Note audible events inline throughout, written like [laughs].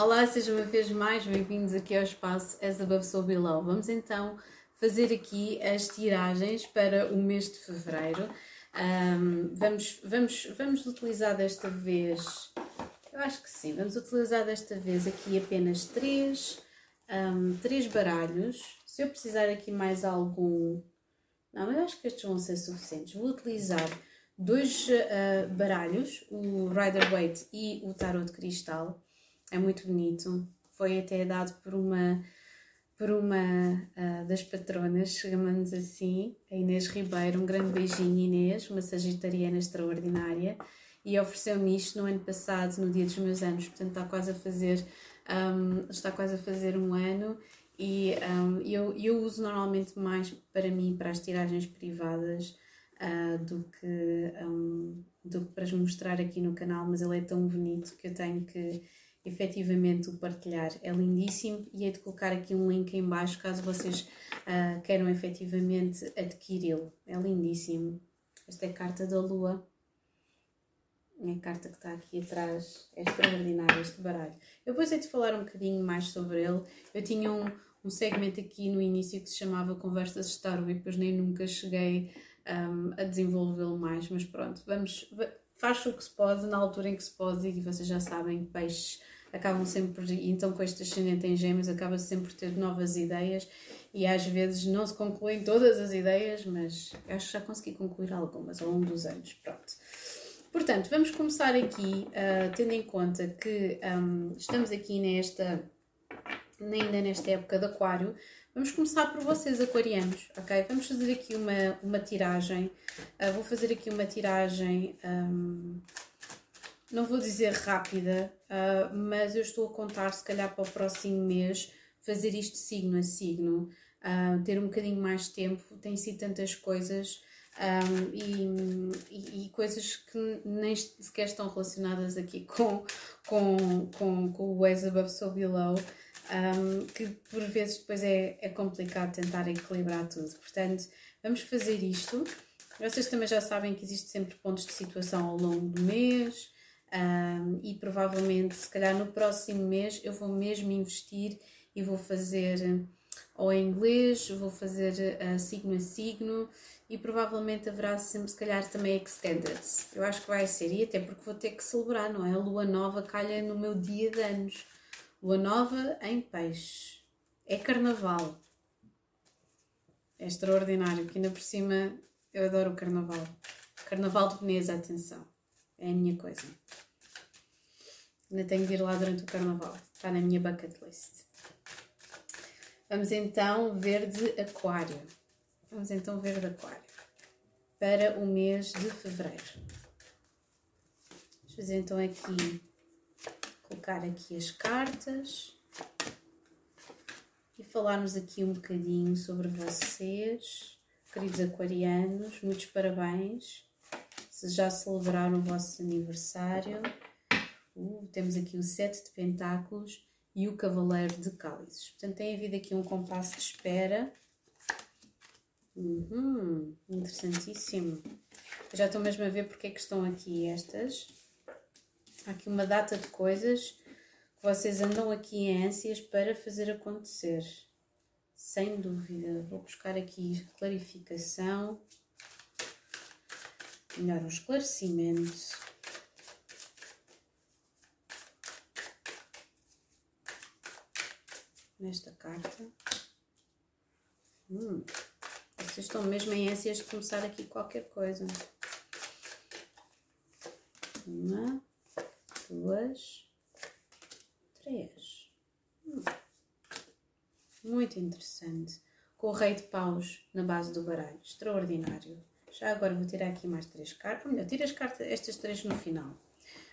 Olá, sejam uma vez mais bem-vindos aqui ao espaço As Above So Below. Vamos então fazer aqui as tiragens para o mês de fevereiro. Um, vamos, vamos, vamos utilizar desta vez, eu acho que sim, vamos utilizar desta vez aqui apenas três, um, três baralhos. Se eu precisar aqui mais algum, não, eu acho que estes vão ser suficientes. Vou utilizar dois uh, baralhos, o Rider Waite e o Tarot de Cristal. É muito bonito. Foi até dado por uma por uma uh, das patronas, chamamos assim, a Inês Ribeiro. Um grande beijinho, Inês, uma sagitariana extraordinária. E ofereceu-me isto no ano passado, no dia dos meus anos, portanto está quase a fazer, um, está quase a fazer um ano. E um, eu, eu uso normalmente mais para mim, para as tiragens privadas, uh, do, que, um, do que para mostrar aqui no canal, mas ele é tão bonito que eu tenho que efetivamente o partilhar. É lindíssimo e hei de colocar aqui um link em baixo caso vocês uh, queiram efetivamente adquiri-lo. É lindíssimo. Esta é a carta da lua. É a carta que está aqui atrás. É extraordinário este baralho. Eu depois hei de falar um bocadinho mais sobre ele. Eu tinha um, um segmento aqui no início que se chamava Conversas de Tarot e depois nem nunca cheguei um, a desenvolvê-lo mais, mas pronto, vamos, faz o que se pode na altura em que se pode e vocês já sabem peixes acabam sempre, então com este ascendente em gêmeos acaba sempre por ter novas ideias e às vezes não se concluem todas as ideias, mas acho que já consegui concluir algumas ao longo dos anos, pronto. Portanto, vamos começar aqui, uh, tendo em conta que um, estamos aqui nesta, ainda nesta época de aquário, Vamos começar por vocês, aquarianos, ok? Vamos fazer aqui uma, uma tiragem. Uh, vou fazer aqui uma tiragem, um, não vou dizer rápida, uh, mas eu estou a contar, se calhar, para o próximo mês, fazer isto signo a signo, uh, ter um bocadinho mais tempo. Tem sido tantas coisas. Um, e, e, e, coisas que nem sequer estão relacionadas aqui com, com, com, com o Ways Above So Below um, que por vezes depois é, é complicado tentar equilibrar tudo. Portanto, vamos fazer isto. Vocês também já sabem que existe sempre pontos de situação ao longo do mês um, e provavelmente, se calhar no próximo mês, eu vou mesmo investir e vou fazer ou em inglês, vou fazer uh, signo a signo e provavelmente haverá sempre, se calhar, também extended. Eu acho que vai ser, e até porque vou ter que celebrar, não é? A lua nova calha no meu dia de anos. Lua nova em peixe. É carnaval. É extraordinário, que ainda por cima eu adoro o carnaval. Carnaval de Veneza, atenção. É a minha coisa. Ainda tenho de ir lá durante o carnaval. Está na minha bucket list. Vamos então ver de aquário. Vamos então ver de aquário. Para o mês de fevereiro. Vamos fazer então aqui colocar aqui as cartas e falarmos aqui um bocadinho sobre vocês, queridos aquarianos. Muitos parabéns se já celebraram o vosso aniversário. Uh, temos aqui o Sete de Pentáculos e o Cavaleiro de Cálices. Portanto, tem havido aqui um compasso de espera. Uhum, interessantíssimo. Eu já estou mesmo a ver porque é que estão aqui estas. Há aqui uma data de coisas que vocês andam aqui em ânsias para fazer acontecer. Sem dúvida. Vou buscar aqui clarificação. Melhor um esclarecimento. Nesta carta. Hum, vocês estão mesmo em ânsias de começar aqui qualquer coisa. Uma duas, três. Hum. Muito interessante. Com o rei de paus na base do baralho. Extraordinário. Já agora vou tirar aqui mais três cartas. Ou melhor, tira as cartas, estas três no final.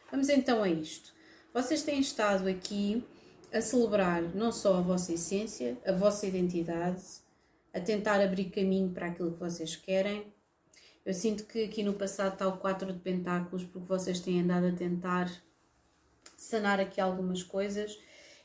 Vamos então a isto. Vocês têm estado aqui a celebrar não só a vossa essência, a vossa identidade, a tentar abrir caminho para aquilo que vocês querem. Eu sinto que aqui no passado está o 4 de Pentáculos, porque vocês têm andado a tentar sanar aqui algumas coisas.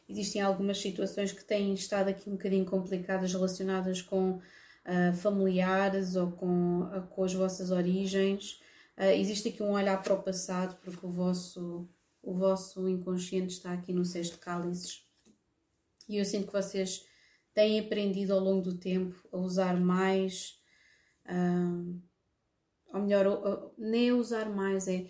Existem algumas situações que têm estado aqui um bocadinho complicadas relacionadas com uh, familiares ou com, uh, com as vossas origens. Uh, existe aqui um olhar para o passado, porque o vosso, o vosso inconsciente está aqui no sexto cálices. E eu sinto que vocês têm aprendido ao longo do tempo a usar mais, uh, ou melhor, nem a usar mais, é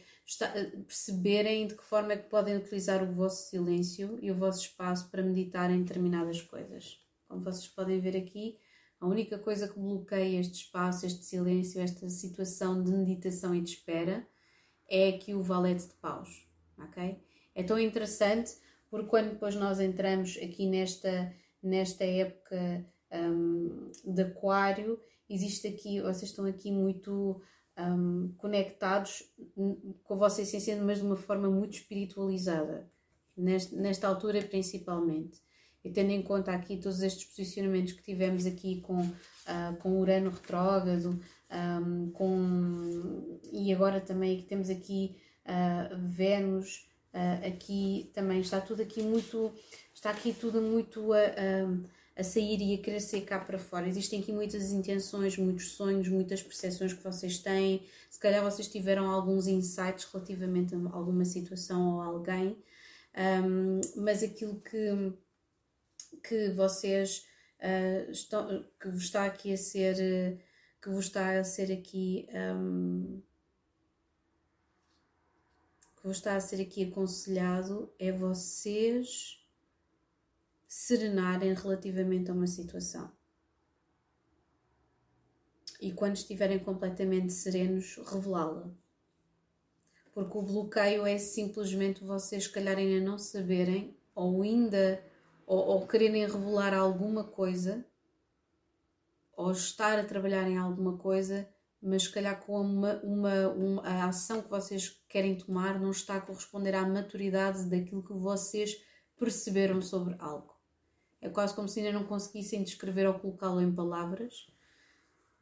perceberem de que forma é que podem utilizar o vosso silêncio e o vosso espaço para meditar em determinadas coisas. Como vocês podem ver aqui, a única coisa que bloqueia este espaço, este silêncio, esta situação de meditação e de espera é aqui o valete de paus, ok? É tão interessante porque quando depois nós entramos aqui nesta, nesta época um, de aquário, existe aqui, vocês estão aqui muito um, conectados com a vossa essência, mas de uma forma muito espiritualizada, nesta, nesta altura principalmente. E tendo em conta aqui todos estes posicionamentos que tivemos aqui com, uh, com Urano retrógrado, um, com, e agora também que temos aqui uh, Vênus, uh, aqui também está tudo aqui muito, está aqui tudo muito a, a, a, sair e a querer sair cá para fora. Existem aqui muitas intenções, muitos sonhos, muitas percepções que vocês têm. Se calhar vocês tiveram alguns insights relativamente a alguma situação ou alguém, um, mas aquilo que que vocês uh, estão, que vos está aqui a ser, que vos está a ser aqui, um, que vos está a ser aqui aconselhado é vocês serenarem relativamente a uma situação. E quando estiverem completamente serenos, revelá-la. Porque o bloqueio é simplesmente vocês, se calhar, ainda não saberem ou ainda ou, ou quererem revelar alguma coisa, ou estar a trabalhar em alguma coisa, mas se calhar com uma, uma, uma, a ação que vocês querem tomar não está a corresponder à maturidade daquilo que vocês perceberam sobre algo. É quase como se ainda não conseguissem descrever ou colocá-lo em palavras.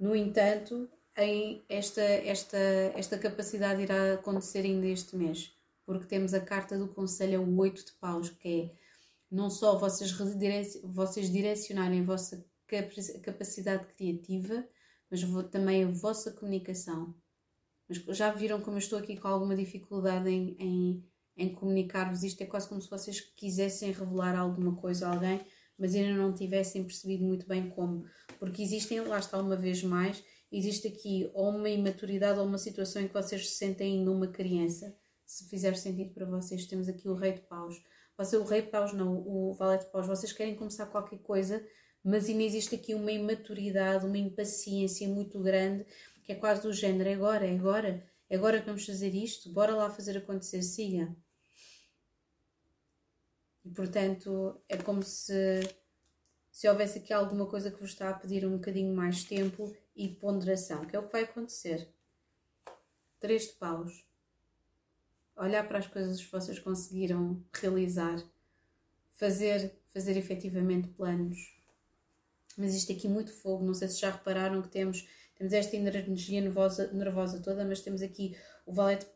No entanto, em esta, esta, esta capacidade irá acontecer ainda este mês, porque temos a carta do Conselho, o 8 de paus, que é não só vocês, vocês direcionarem a vossa capacidade criativa, mas também a vossa comunicação. Mas já viram como eu estou aqui com alguma dificuldade em, em, em comunicar-vos isto? É quase como se vocês quisessem revelar alguma coisa a alguém, mas ainda não tivessem percebido muito bem como. Porque existem, lá está uma vez mais, existe aqui ou uma imaturidade ou uma situação em que vocês se sentem ainda uma criança. Se fizer sentido para vocês, temos aqui o Rei de Paus você, o rei paus, não, o valete paus, vocês querem começar qualquer coisa, mas ainda existe aqui uma imaturidade, uma impaciência muito grande, que é quase do género, é agora, é agora, é agora que vamos fazer isto, bora lá fazer acontecer, siga. E portanto, é como se, se houvesse aqui alguma coisa que vos está a pedir um bocadinho mais tempo e ponderação, que é o que vai acontecer. Três de paus olhar para as coisas que vocês conseguiram realizar, fazer, fazer efetivamente planos. Mas isto aqui muito fogo, não sei se já repararam que temos, temos esta energia nervosa, nervosa toda, mas temos aqui o valete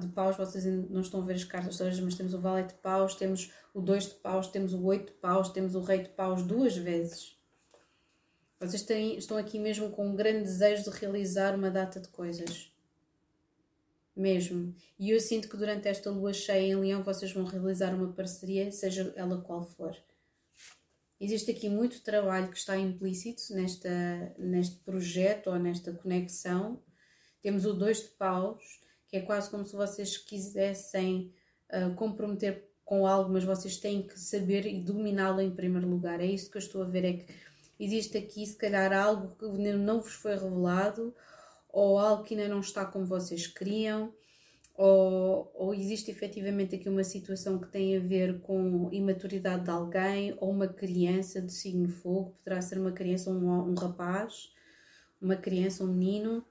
de paus, vocês não estão a ver as cartas todas, mas temos o valete de paus, temos o 2 de paus, temos o 8 de paus, temos o rei de paus duas vezes. Vocês têm, estão aqui mesmo com um grande desejo de realizar uma data de coisas mesmo. E eu sinto que durante esta lua cheia em Leão vocês vão realizar uma parceria, seja ela qual for. Existe aqui muito trabalho que está implícito nesta, neste projeto ou nesta conexão. Temos o dois de paus, que é quase como se vocês quisessem uh, comprometer com algo, mas vocês têm que saber e dominá-lo em primeiro lugar. É isso que eu estou a ver, é que existe aqui se calhar algo que não vos foi revelado ou algo que ainda não está como vocês queriam, ou, ou existe efetivamente aqui uma situação que tem a ver com imaturidade de alguém, ou uma criança de signo fogo, poderá ser uma criança ou um, um rapaz, uma criança, um menino,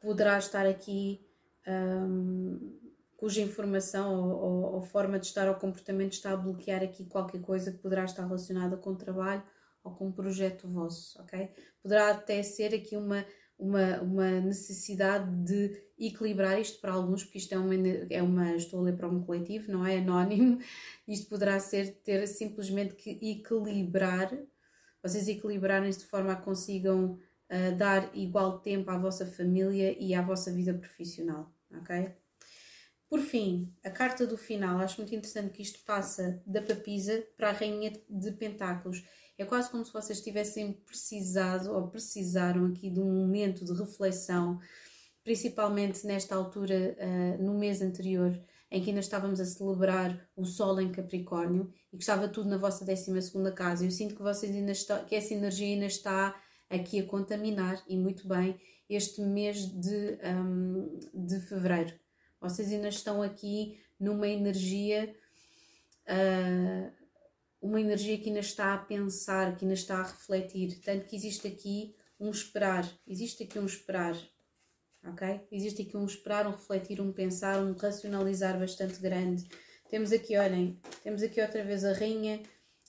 poderá estar aqui um, cuja informação ou, ou, ou, forma de estar ou comportamento está a bloquear aqui qualquer coisa que poderá estar relacionada com o trabalho ou com um projeto vosso, ok? Poderá até ser aqui uma uma, uma necessidade de equilibrar isto para alguns, porque isto é uma, é uma, estou a ler para um coletivo, não é anónimo, isto poderá ser ter simplesmente que equilibrar, vocês equilibrarem-se de forma a que consigam uh, dar igual tempo à vossa família e à vossa vida profissional, ok? Por fim, a carta do final, acho muito interessante que isto passa da papisa para a rainha de pentáculos. É quase como se vocês tivessem precisado ou precisaram aqui de um momento de reflexão, principalmente nesta altura, uh, no mês anterior, em que ainda estávamos a celebrar o Sol em Capricórnio e que estava tudo na vossa 12 casa. Eu sinto que vocês ainda está, que essa energia ainda está aqui a contaminar e muito bem este mês de, um, de fevereiro. Vocês ainda estão aqui numa energia, uh, uma energia que ainda está a pensar, que ainda está a refletir. Tanto que existe aqui um esperar, existe aqui um esperar, ok? Existe aqui um esperar, um refletir, um pensar, um racionalizar bastante grande. Temos aqui, olhem, temos aqui outra vez a rainha,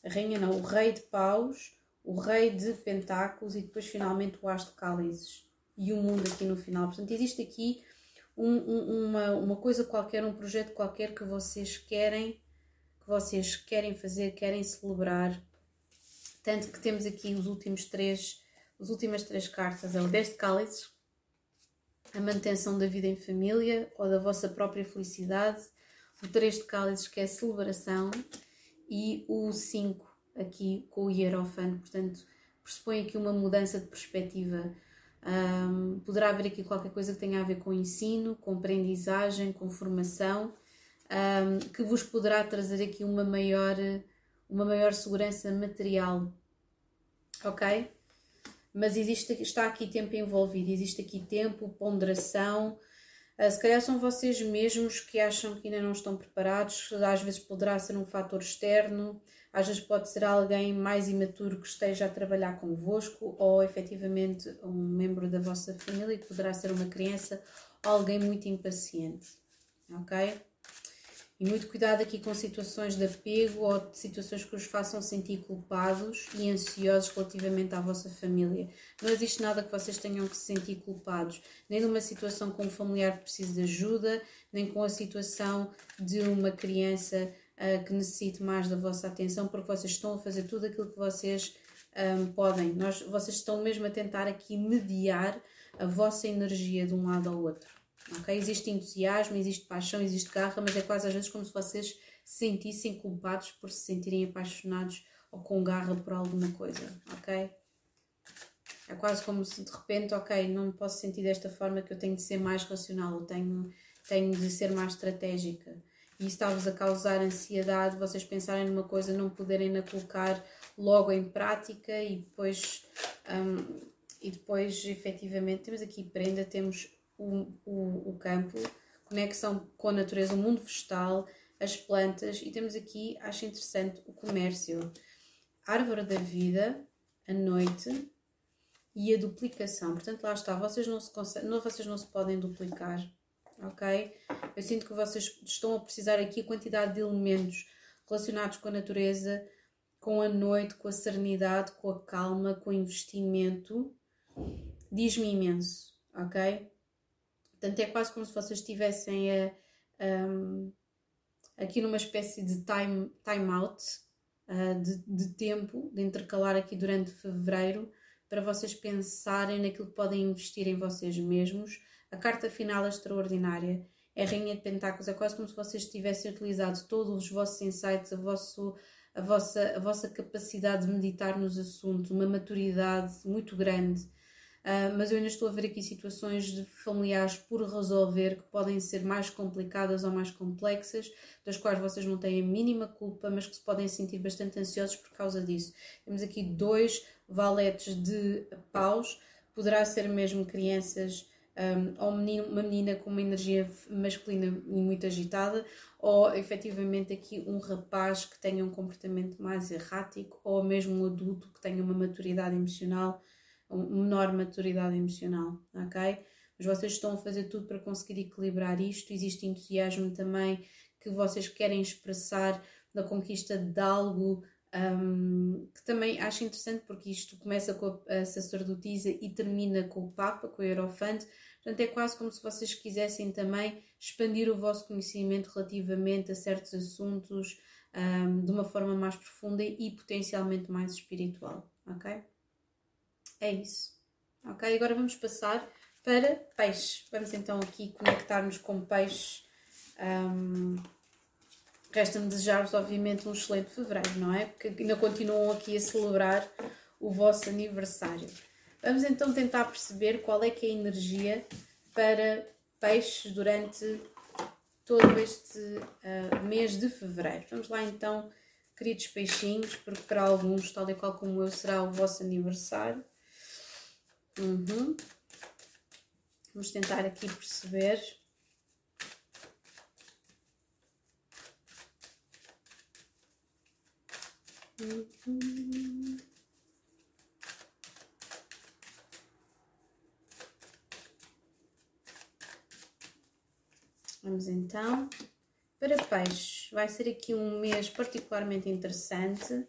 a rainha não, o rei de paus, o rei de pentáculos e depois finalmente o as de cálices e o mundo aqui no final. Portanto, existe aqui um, um, uma, uma coisa qualquer, um projeto qualquer que vocês querem, que vocês querem fazer, querem celebrar. Tanto que temos aqui os últimos três, as últimas três cartas, é o 10 de cálices, a manutenção da vida em família ou da vossa própria felicidade, o 3 de cálices que é celebração. E o 5 aqui com o hierofante, portanto pressupõe aqui uma mudança de perspectiva. Um, poderá haver aqui qualquer coisa que tenha a ver com ensino, com aprendizagem, com formação, um, que vos poderá trazer aqui uma maior, uma maior segurança material, ok? Mas existe, está aqui tempo envolvido, existe aqui tempo, ponderação. Uh, se calhar são vocês mesmos que acham que ainda não estão preparados, às vezes poderá ser um fator externo, às vezes pode ser alguém mais imaturo que esteja a trabalhar convosco ou efetivamente um membro da vossa família, que poderá ser uma criança ou alguém muito impaciente. Ok? E muito cuidado aqui com situações de apego ou de situações que os façam sentir culpados e ansiosos relativamente à vossa família. Não existe nada que vocês tenham que se sentir culpados, nem numa situação com um familiar que precisa de ajuda, nem com a situação de uma criança uh, que necessite mais da vossa atenção, porque vocês estão a fazer tudo aquilo que vocês um, podem. Nós, vocês estão mesmo a tentar aqui mediar a vossa energia de um lado ao outro. Okay? Existe entusiasmo, existe paixão, existe garra, mas é quase às vezes como se vocês se sentissem culpados por se sentirem apaixonados ou com garra por alguma coisa, ok? É quase como se de repente, ok, não posso sentir desta forma que eu tenho de ser mais racional, eu tenho, tenho de ser mais estratégica e isso está-vos a causar ansiedade, vocês pensarem numa coisa, não poderem na colocar logo em prática e depois, um, e depois efetivamente temos aqui prenda, temos o, o, o campo, conexão com a natureza, o mundo vegetal, as plantas e temos aqui, acho interessante, o comércio, árvore da vida, a noite e a duplicação. Portanto, lá está, vocês não se, não, vocês não se podem duplicar ok? Eu sinto que vocês estão a precisar aqui a quantidade de elementos relacionados com a natureza, com a noite, com a serenidade, com a calma, com o investimento. Diz-me imenso, ok? Portanto, é quase como se vocês estivessem a, um, aqui numa espécie de time, time out, uh, de, de tempo, de intercalar aqui durante fevereiro, para vocês pensarem naquilo que podem investir em vocês mesmos, a carta final é extraordinária é a Rainha de Pentáculos. É quase como se vocês tivessem utilizado todos os vossos insights, a, vosso, a, vossa, a vossa capacidade de meditar nos assuntos, uma maturidade muito grande. Uh, mas eu ainda estou a ver aqui situações de familiares por resolver que podem ser mais complicadas ou mais complexas, das quais vocês não têm a mínima culpa, mas que se podem sentir bastante ansiosos por causa disso. Temos aqui dois valetes de paus, poderá ser mesmo crianças um, ou menino, uma menina com uma energia masculina muito agitada, ou efetivamente aqui um rapaz que tenha um comportamento mais errático, ou mesmo um adulto que tenha uma maturidade emocional, menor maturidade emocional, ok? Mas vocês estão a fazer tudo para conseguir equilibrar isto. Existe entusiasmo também que vocês querem expressar na conquista de algo um, que também acho interessante porque isto começa com a, sacerdotisa e termina com o Papa, com o Hierofante. Portanto, é quase como se vocês quisessem também expandir o vosso conhecimento relativamente a certos assuntos um, de uma forma mais profunda e potencialmente mais espiritual, ok? É isso. Ok, agora vamos passar para peixe. Vamos então aqui conectar-nos com peixe Um, Resta-me desejar-vos, obviamente, um excelente fevereiro, não é? Porque ainda continuam aqui a celebrar o vosso aniversário. Vamos então tentar perceber qual é que é a energia para peixes durante todo este uh, mês de fevereiro. Vamos lá então, queridos peixinhos, porque para alguns, tal e qual como eu, será o vosso aniversário. Uhum. Vamos tentar aqui perceber. Vamos então para peixes. Vai ser aqui um mês particularmente interessante.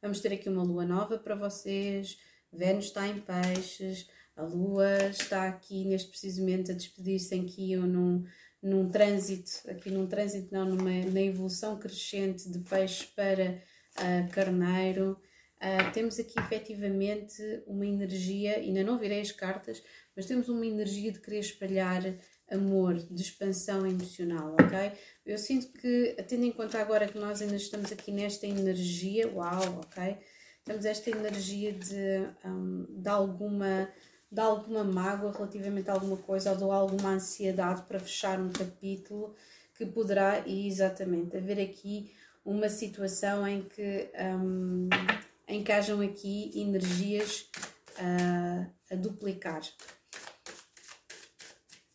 Vamos ter aqui uma lua nova para vocês. Vênus está em peixes. A lua está aqui neste preciso momento a despedir-se aqui ou num, num trânsito, aqui num trânsito não, numa, na evolução crescente de peixe para uh, carneiro. Uh, temos aqui efetivamente uma energia, ainda não virei as cartas, mas temos uma energia de querer espalhar amor, de expansão emocional, ok? Eu sinto que, tendo em conta agora que nós ainda estamos aqui nesta energia, uau, ok? Temos esta energia de, um, de, alguma, de alguma mágoa relativamente a alguma coisa ou de alguma ansiedade para fechar um capítulo que poderá, exatamente, haver aqui uma situação em que, um, hajam aqui energias uh, a duplicar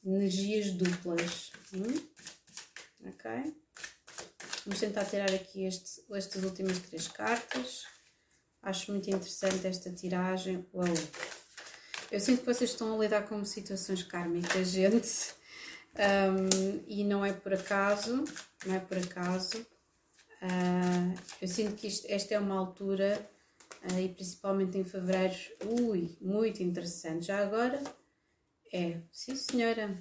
energias duplas. Hum? Ok? Vamos tentar tirar aqui este, estas últimas três cartas. Acho muito interessante esta tiragem. Uau! Eu sinto que vocês estão a lidar com situações kármicas, [laughs] gente. Um, e não é por acaso, não é por acaso. Uh, eu sinto que isto, esta é uma altura, uh, e principalmente em fevereiro, ui, muito interessante. Já agora, é, sim senhora.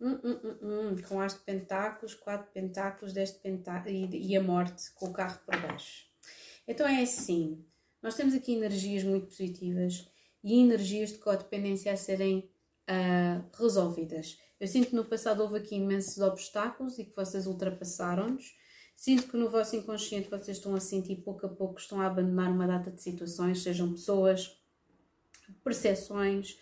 Hum, hum, hum, hum. Com as de pentáculos, quatro pentáculos, dez de pentáculos e, e a morte com o carro por baixo. Então é assim, nós temos aqui energias muito positivas e energias de codependência a serem uh, resolvidas. Eu sinto que no passado houve aqui imensos obstáculos e que vocês ultrapassaram-nos. Sinto que no vosso inconsciente vocês estão a sentir pouco a pouco estão a abandonar uma data de situações, sejam pessoas, percepções,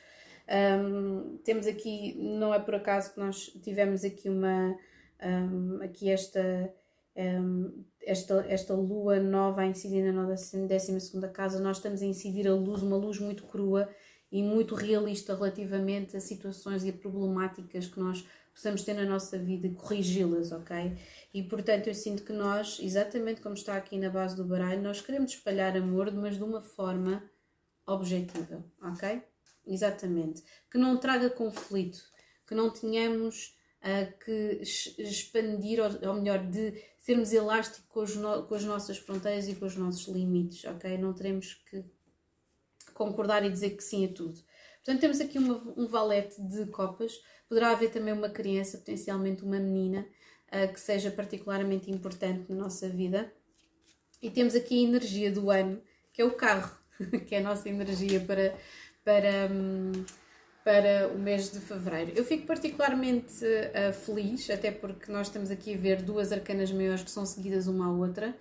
um, temos aqui, não é por acaso que nós tivemos aqui uma, um, aqui esta, um, esta, esta lua nova a incidir na nossa 12 casa, nós estamos a incidir a luz, uma luz muito crua e muito realista relativamente a situações e a problemáticas que nós possamos ter na nossa vida e corrigi-las, ok? E portanto eu sinto que nós, exatamente como está aqui na base do baralho, nós queremos espalhar amor, mas de uma forma objetiva, ok? Exatamente. Que não traga conflito, que não tenhamos uh, que expandir, ou, ou, melhor, de sermos elásticos com, no, com, as nossas fronteiras e com os nossos limites, ok? Não teremos que concordar e dizer que sim a tudo. Portanto, temos aqui uma, um valete de copas. Poderá haver também uma criança, potencialmente uma menina, uh, que seja particularmente importante na nossa vida. E temos aqui a energia do ano, que é o carro, [laughs] que é a nossa energia para para, hum, para o mês de fevereiro. Eu fico particularmente uh, feliz, até porque nós estamos aqui a ver duas arcanas maiores que são seguidas uma à outra,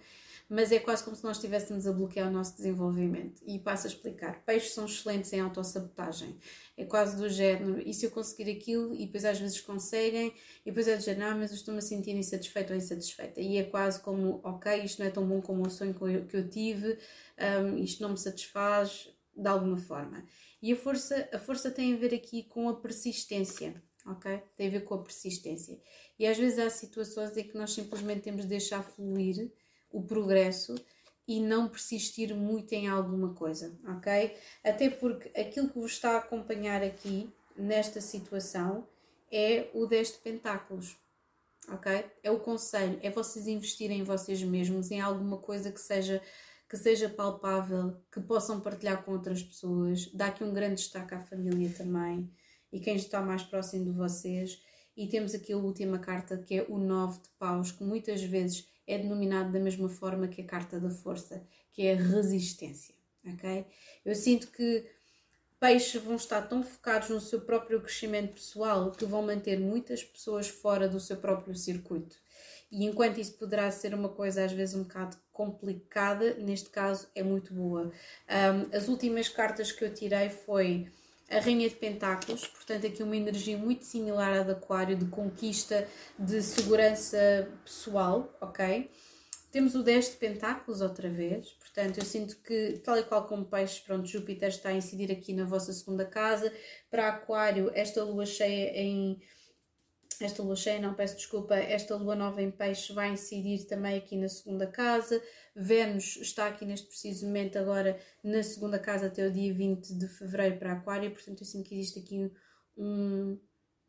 mas é quase como se nós estivéssemos a bloquear o nosso desenvolvimento. E passo a explicar: peixes são excelentes em autossabotagem. É quase do género, e se eu conseguir aquilo, e depois às vezes conseguem, e depois é do género, não, mas eu estou-me a sentir insatisfeita ou insatisfeita. E é quase como, ok, isto não é tão bom como o sonho que eu tive, um, isto não me satisfaz, de alguma forma. E a força, a força tem a ver aqui com a persistência, ok? Tem a ver com a persistência. E às vezes há situações em que nós simplesmente temos de deixar fluir o progresso e não persistir muito em alguma coisa, ok? Até porque aquilo que vos está a acompanhar aqui nesta situação é o 10 de pentáculos, ok? É o conselho, é vocês investirem em vocês mesmos, em alguma coisa que seja que seja palpável, que possam partilhar com outras pessoas. Dá aqui um grande destaque à família também e quem está mais próximo de vocês. E temos aqui a última carta que é o Nove de Paus, que muitas vezes é denominado da mesma forma que a carta da força, que é a resistência. Ok? Eu sinto que peixes vão estar tão focados no seu próprio crescimento pessoal que vão manter muitas pessoas fora do seu próprio circuito. E enquanto isso poderá ser uma coisa às vezes um bocado complicada, neste caso é muito boa. Um, as últimas cartas que eu tirei foi a Rainha de Pentáculos, portanto, aqui uma energia muito similar à de Aquário, de conquista, de segurança pessoal, ok? Temos o 10 de Pentáculos outra vez, portanto, eu sinto que, tal e qual como peixes, pronto, Júpiter está a incidir aqui na vossa segunda casa. Para Aquário, esta lua cheia em esta lua cheia, não peço desculpa, esta lua nova em peixe vai incidir também aqui na segunda casa. Vênus está aqui neste preciso momento agora na segunda casa até o dia 20 de fevereiro para Aquário, portanto eu sinto que existe aqui um,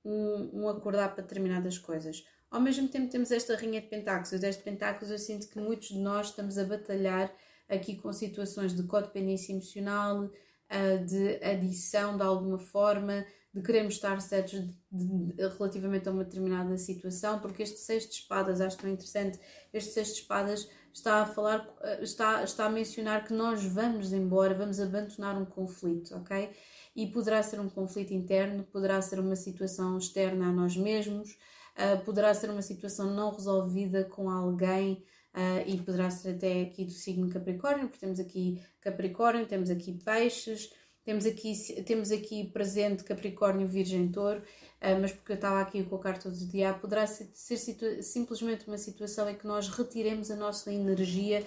um, um acordar para determinadas coisas. Ao mesmo tempo temos esta rinha de pentáculos, o 10 de pentáculos eu sinto que muitos de nós estamos a batalhar aqui com situações de codependência emocional, ah, de adição de alguma forma, de queremos estar certos de, de, relativamente a uma determinada situação, porque este sexto de espadas, acho tão interessante, este sexto de espadas está a falar, eh, está, está a mencionar que nós vamos embora, vamos abandonar um conflito, ok? E poderá ser um conflito interno, poderá ser uma situação externa a nós mesmos, uh, poderá ser uma situação não resolvida com alguém, Uh, e poderá ser até aqui do signo Capricórnio, porque temos aqui Capricórnio, temos aqui Peixes, temos aqui, temos aqui presente Capricórnio, Virgem, Touro, uh, mas porque eu estava aqui com a carta do Diabo, poderá ser, simplesmente uma situação em que nós retiremos a nossa energia,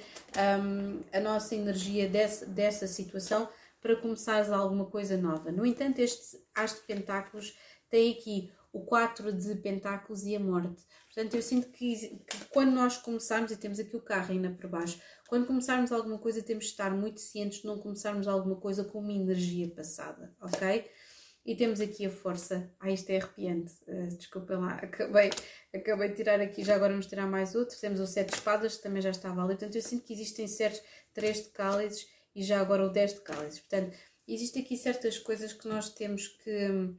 a nossa energia desse, dessa situação para começares alguma coisa nova. No entanto, este As de Pentáculos tem aqui o 4 de Pentáculos e a morte. Portanto, eu sinto que, que, quando nós começarmos, e temos aqui o carro ainda por baixo, quando começarmos alguma coisa temos de estar muito cientes de não começarmos alguma coisa com uma energia passada, ok? E temos aqui a força. Ah, isto é arrepiante. Uh, desculpem lá, [laughs] acabei, acabei de tirar aqui, já agora vamos tirar mais outro. Temos o 7 de espadas, que também já estava ali. Portanto, eu sinto que existem certos 3 de cálices e já agora o 10 de cálices. Portanto, existem aqui certas coisas que nós temos que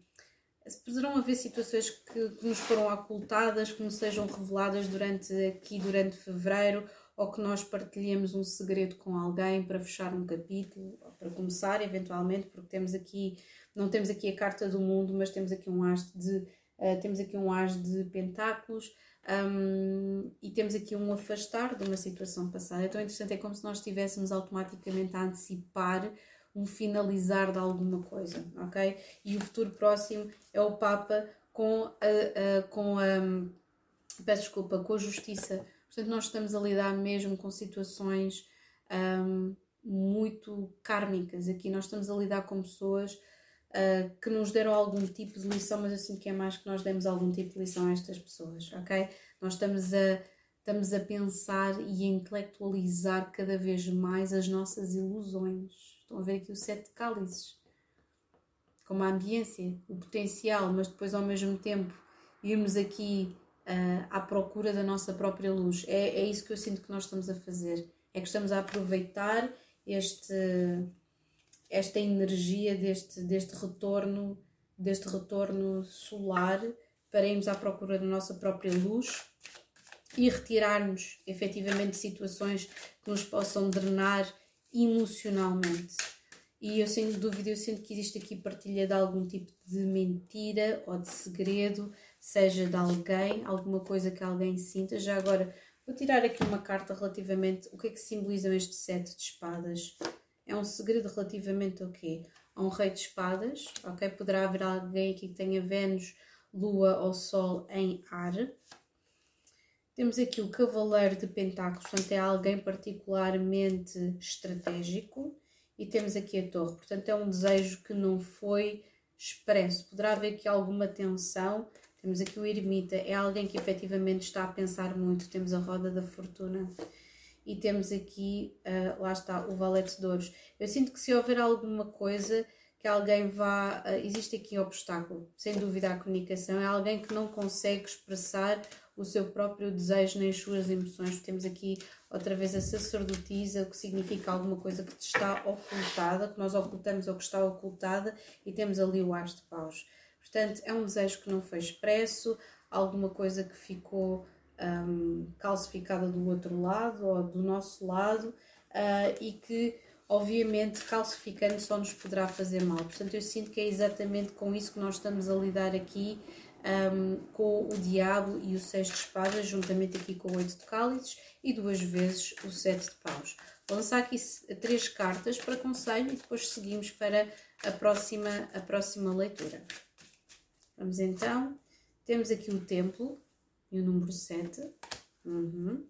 poderão haver situações que, que, nos foram ocultadas, que nos sejam reveladas durante aqui durante fevereiro, ou que nós partilhemos um segredo com alguém para fechar um capítulo, ou para começar eventualmente, porque temos aqui, não temos aqui a carta do mundo, mas temos aqui um as de uh, temos aqui um as de pentáculos um, e temos aqui um afastar de uma situação passada. Então, é interessante, é como se nós estivéssemos automaticamente a antecipar um finalizar de alguma coisa, ok? E o futuro próximo é o Papa com a, a com a, peço desculpa, com a justiça. Portanto, nós estamos a lidar mesmo com situações um, muito kármicas. Aqui nós estamos a lidar com pessoas uh, que nos deram algum tipo de lição, mas eu sinto que é mais que nós demos algum tipo de lição a estas pessoas, ok? Nós estamos a, estamos a pensar e a intelectualizar cada vez mais as nossas ilusões Estão a ver aqui o sete cálices, como a ambiência, o potencial, mas depois ao mesmo tempo irmos aqui uh, à procura da nossa própria luz. É, é isso que eu sinto que nós estamos a fazer. É que estamos a aproveitar este, esta energia deste, deste retorno, deste retorno solar para irmos à procura da nossa própria luz e retirarmos efetivamente situações que nos possam drenar emocionalmente. E eu, sem dúvida, eu sinto que existe aqui partilha de algum tipo de mentira ou de segredo, seja de alguém, alguma coisa que alguém sinta. Já agora, vou tirar aqui uma carta relativamente o que é que simbolizam estes sete de espadas. É um segredo relativamente ao quê? A um rei de espadas, ok? Poderá haver alguém aqui que tenha Vênus, Lua ou Sol em ar. Temos aqui o Cavaleiro de Pentáculos, portanto é alguém particularmente estratégico. E temos aqui a Torre, portanto é um desejo que não foi expresso. Poderá haver aqui alguma tensão. Temos aqui o Ermita, é alguém que efetivamente está a pensar muito. Temos a Roda da Fortuna. E temos aqui, uh, lá está, o Valete de Ouros. Eu sinto que se houver alguma coisa que alguém vá. Uh, existe aqui um obstáculo, sem dúvida, à comunicação. É alguém que não consegue expressar o seu próprio desejo nem as suas emoções. Temos aqui outra vez a sacerdotisa, que significa alguma coisa que está ocultada, que nós ocultamos ou que está ocultada, e temos ali o as de paus. Portanto, é um desejo que não foi expresso, alguma coisa que ficou um, calcificada do outro lado ou do nosso lado, uh, e que obviamente calcificante só nos poderá fazer mal. Portanto, eu sinto que é exatamente com isso que nós estamos a lidar aqui um, com o diabo e o seis de espadas, juntamente aqui com o oito de cálices e duas vezes o sete de paus. Vou lançar aqui três cartas para conselho e depois seguimos para a próxima, a próxima leitura. Vamos então, temos aqui o templo e o número 7. Uhum.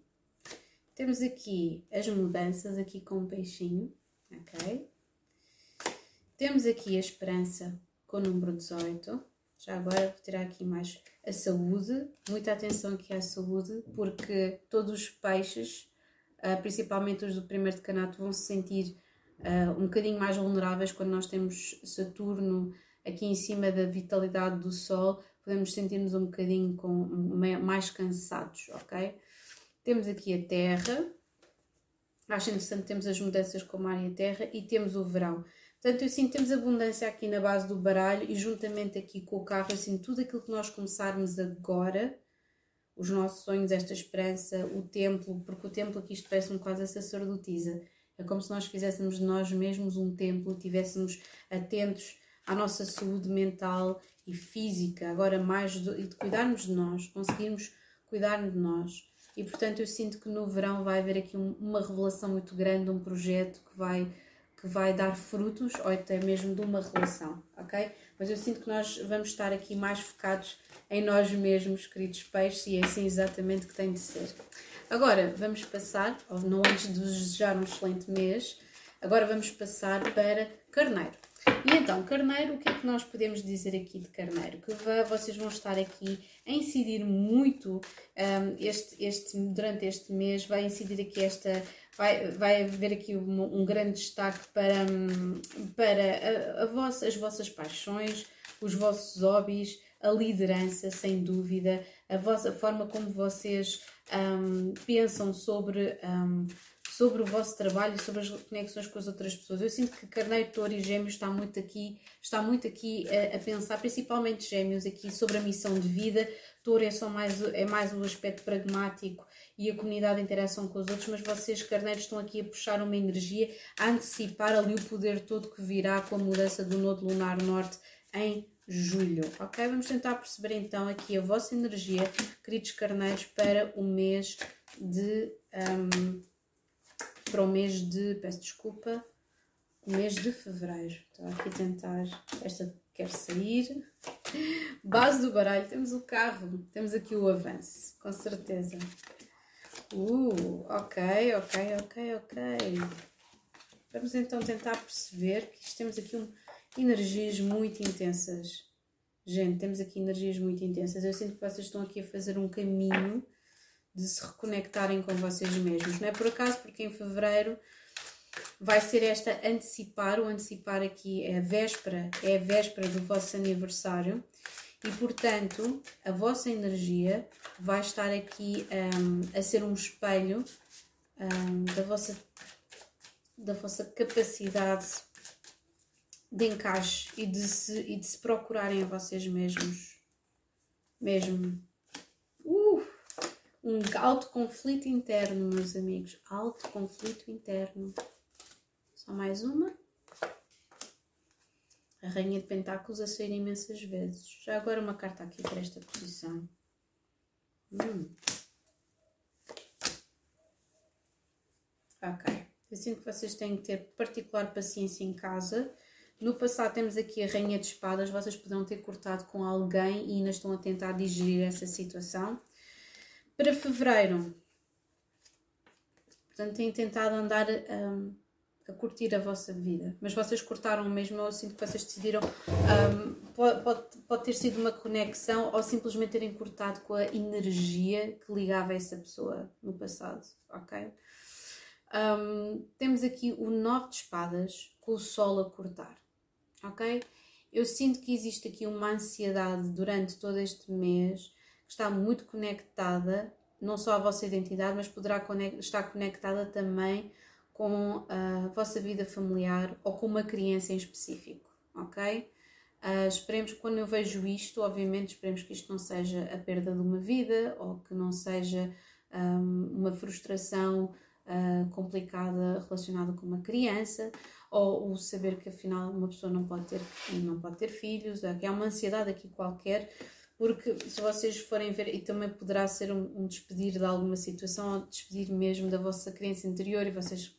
Temos aqui as mudanças, aqui com um peixinho, ok? Temos aqui a esperança com o número 18. Já agora vou tirar aqui mais a saúde. Muita atenção aqui à saúde, porque todos os peixes, ah, principalmente os do primeiro decanato, vão se sentir uh, um bocadinho mais vulneráveis quando nós temos Saturno aqui em cima da vitalidade do Sol, podemos sentir-nos um bocadinho com, mais cansados, ok? Temos aqui a Terra, acho interessante, temos as mudanças com a Terra e temos o verão. Portanto, eu sinto temos abundância aqui na base do baralho e juntamente aqui com o carro, sinto tudo aquilo que nós começarmos agora, os nossos sonhos, esta esperança, o templo, porque o templo aqui isto parece-me quase a sacerdotisa. É como se nós fizéssemos de nós mesmos um templo, estivéssemos atentos à nossa saúde mental e física, agora mais de, de cuidarmos de nós, conseguirmos cuidar de nós. E portanto eu sinto que no verão vai haver aqui um, uma revelação muito grande, um projeto que vai que vai dar frutos ou até mesmo de uma relação, ok? Mas eu sinto que nós vamos estar aqui mais focados em nós mesmos, queridos peixes, e é assim exatamente que tem de ser. Agora vamos passar, não antes de desejar um excelente mês, agora vamos passar para Carneiro. E então, Carneiro, o que é que nós podemos dizer aqui de Carneiro? Que vocês vão estar aqui a incidir muito um, este, este, durante este mês, vai incidir aqui esta. Vai, vai haver aqui um, um grande destaque para, para a, a vossa, as vossas paixões, os vossos hobbies, a liderança, sem dúvida, a vossa a forma como vocês um, pensam sobre, um, sobre o vosso trabalho sobre as conexões com as outras pessoas. Eu sinto que Carneiro, Touro e Gêmeos está muito aqui, está muito aqui a, a, pensar, principalmente Gêmeos, aqui sobre a missão de vida. Touro é só mais, é mais o aspecto pragmático e a comunidade de interação com os outros, mas vocês, Carneiros, estão aqui a puxar uma energia, a antecipar ali o poder todo que virá com a mudança do Nodo Lunar Norte em julho, ok? Vamos tentar perceber então aqui a vossa energia, queridos carneiros, para o mês de. Um, para o mês de. Peço desculpa. O mês de fevereiro. Estou aqui a tentar. Esta quer sair. Base do baralho. Temos o carro. Temos aqui o avanço. Com certeza. Uh, ok, ok, ok, ok. Vamos então tentar perceber que temos aqui um energias muito intensas. Gente, temos aqui energias muito intensas. Eu sinto que vocês estão aqui a fazer um caminho de se reconectarem com vocês mesmos. Não é por acaso, porque em fevereiro vai ser esta antecipar. O antecipar aqui é a véspera, é a véspera do vosso aniversário. E portanto, a vossa energia vai estar aqui um, a ser um espelho um, da, vossa, da vossa capacidade de encaixe e de se, e de se procurarem a vocês mesmos. Mesmo. Uh, um alto conflito interno, meus amigos. Alto conflito interno. Só mais uma. A Rainha de Pentáculos a sair imensas vezes. Já agora uma carta aqui para esta posição. Hum. Ok. Eu sinto que vocês têm que ter particular paciência em casa no passado temos aqui a Rainha de Espadas, vocês poderão ter cortado com alguém e ainda estão a tentar digerir essa situação. Para fevereiro, portanto, têm tentado andar um, a curtir a vossa vida, mas vocês cortaram mesmo. Eu sinto que vocês decidiram. Um, pode, pode, pode ter sido uma conexão ou simplesmente terem cortado com a energia que ligava essa pessoa no passado, ok? Um, temos aqui o Nove de Espadas com o Sol a cortar ok? Eu sinto que existe aqui uma ansiedade durante todo este mês que está muito conectada, não só à vossa identidade, mas poderá conect estar conectada também com a vossa vida familiar ou com uma criança em específico, ok? Uh, esperemos que quando eu vejo isto, obviamente, esperemos que isto não seja a perda de uma vida ou que não seja um, uma frustração uh, complicada relacionada com uma criança, ou o saber que afinal uma pessoa não pode ter, não pode ter filhos, que há uma ansiedade aqui qualquer, porque se vocês forem ver, e também poderá ser um, um despedir de alguma situação, ou despedir mesmo da vossa criança interior, e vocês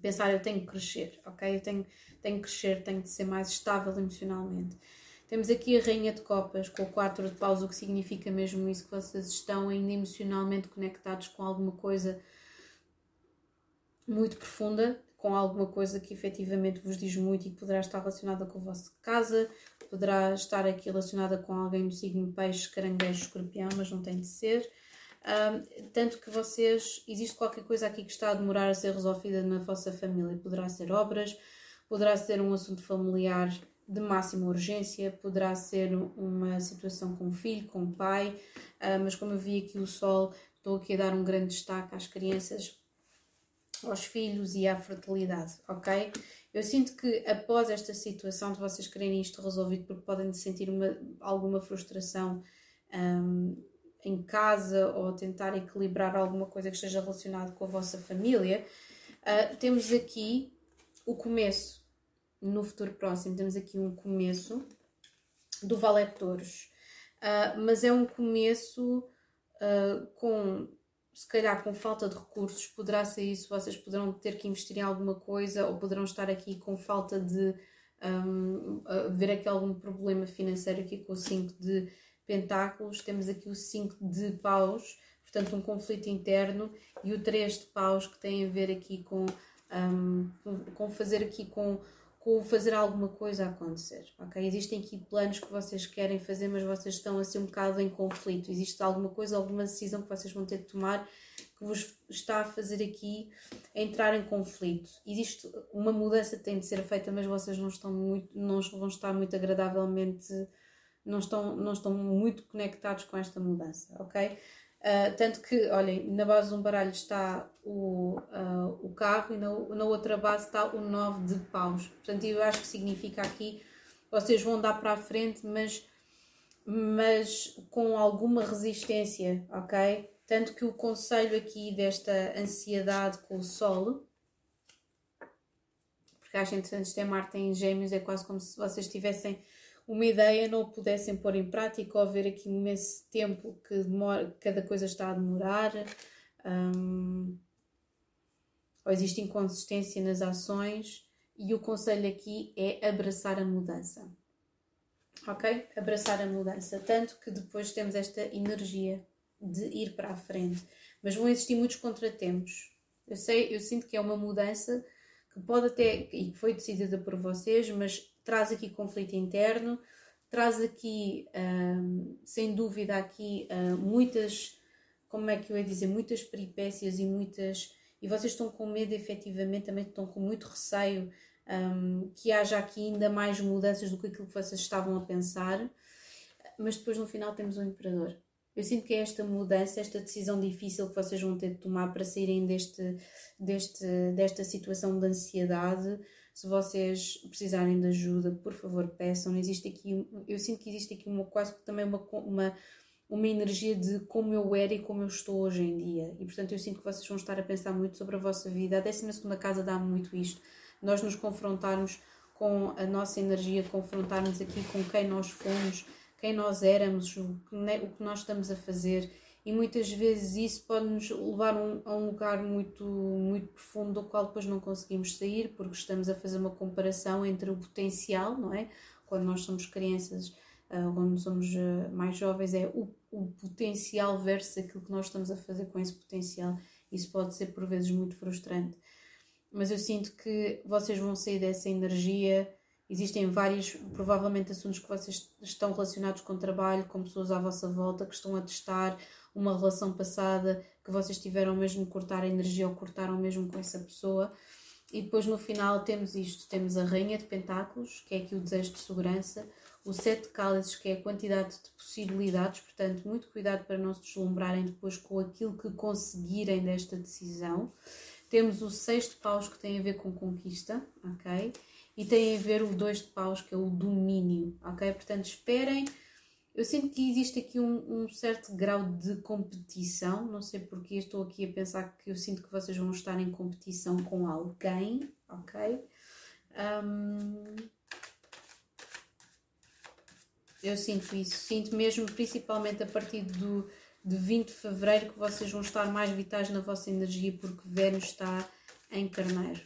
pensar eu tenho que crescer, ok? Eu tenho, tenho que crescer, tenho de ser mais estável emocionalmente. Temos aqui a Rainha de Copas com o 4 de Paus, o que significa mesmo isso, que vocês estão ainda emocionalmente conectados com alguma coisa muito profunda, com alguma coisa que efetivamente vos diz muito e que poderá estar relacionada com a vossa casa, poderá estar aqui relacionada com alguém do signo peixe, caranguejo, escorpião, mas não tem de ser. Um, tanto que vocês, existe qualquer coisa aqui que está a demorar a ser resolvida na vossa família. Poderá ser obras, poderá ser um assunto familiar de máxima urgência, poderá ser uma situação com o filho, com o pai, uh, mas como eu vi aqui o sol, estou aqui a dar um grande destaque às crianças aos filhos e à fertilidade, ok? Eu sinto que após esta situação de vocês quererem isto resolvido, porque podem sentir uma, alguma frustração um, em casa ou tentar equilibrar alguma coisa que esteja relacionada com a vossa família, uh, temos aqui o começo no futuro próximo. Temos aqui um começo do Valete Touros, uh, mas é um começo uh, com se calhar com falta de recursos, poderá ser isso, vocês poderão ter que investir em alguma coisa ou poderão estar aqui com falta de um, ver aqui algum problema financeiro aqui com o 5 de pentáculos, temos aqui o 5 de paus, portanto um conflito interno, e o 3 de paus que tem a ver aqui com, um, com fazer aqui com com fazer alguma coisa acontecer, ok? Existem aqui planos que vocês querem fazer, mas vocês estão assim um bocado em conflito. Existe alguma coisa, alguma decisão que vocês vão ter de tomar que vos está a fazer aqui entrar em conflito. Existe uma mudança que tem de ser feita, mas vocês não estão muito, não vão estar muito agradavelmente, não estão, não estão muito conectados com esta mudança, ok? Uh, tanto que, olhem, na base de um baralho está o, uh, o carro e na, na outra base está o 9 de paus. Portanto, eu acho que significa aqui vocês vão dar para a frente, mas, mas com alguma resistência, ok? Tanto que o conselho aqui desta ansiedade com o sol, porque acho interessante, tem Marte em Gêmeos, é quase como se vocês tivessem uma ideia não pudessem pôr em prática ou ver aqui um imenso tempo que demora, cada coisa está a demorar, um, ou existe inconsistência nas ações, e o conselho aqui é abraçar a mudança. Ok? Abraçar a mudança. Tanto que depois temos esta energia de ir para a frente. Mas vão existir muitos contratempos. Eu sei, eu sinto que é uma mudança que pode até, e que foi decidida por vocês, mas traz aqui conflito interno, traz aqui, um, sem dúvida, aqui uh, muitas, como é que eu ia dizer, muitas peripécias e muitas. E vocês estão com medo, efetivamente, também estão com muito receio um, que haja aqui ainda mais mudanças do que aquilo que vocês estavam a pensar, mas depois no final temos um Imperador. Eu sinto que é esta mudança, esta decisão difícil que vocês vão ter de tomar para saírem deste, deste, desta situação de ansiedade, se vocês precisarem de ajuda, por favor, peçam. Existe aqui, eu sinto que existe aqui uma, quase também uma, uma, uma energia de como eu era e como eu estou hoje em dia. E portanto, eu sinto que vocês vão estar a pensar muito sobre a vossa vida. A 12 casa dá muito isto. Nós nos confrontarmos com a nossa energia, confrontarmos aqui com quem nós fomos, quem nós éramos, o que, o que nós estamos a fazer e muitas vezes isso pode nos levar um, a um lugar muito, muito profundo do qual depois não conseguimos sair porque estamos a fazer uma comparação entre o potencial, não é? Quando nós somos crianças, uh, quando somos uh, mais jovens, é o, o potencial versus aquilo que nós estamos a fazer com esse potencial. Isso pode ser por vezes muito frustrante. Mas eu sinto que vocês vão sair dessa energia. Existem vários, provavelmente, assuntos que vocês estão relacionados com o trabalho, com pessoas à vossa volta que estão a testar uma relação passada que vocês tiveram mesmo cortar a energia ou cortaram mesmo com essa pessoa. E depois no final temos isto: temos a Rainha de Pentáculos, que é aqui o desejo de segurança, o Sete de Cálices, que é a quantidade de possibilidades, portanto, muito cuidado para não se deslumbrarem depois com aquilo que conseguirem desta decisão. Temos o Seis de Paus, que tem a ver com conquista, ok? E tem a ver o Dois de Paus, que é o domínio, ok? Portanto, esperem Eu sinto que existe aqui um, um, certo grau de competição, não sei porque estou aqui a pensar que eu sinto que vocês vão estar em competição com alguém, ok? Um, eu sinto isso, sinto mesmo, principalmente a partir do, de 20 de fevereiro, que vocês vão estar mais vitais na vossa energia porque Vênus está em Carneiro.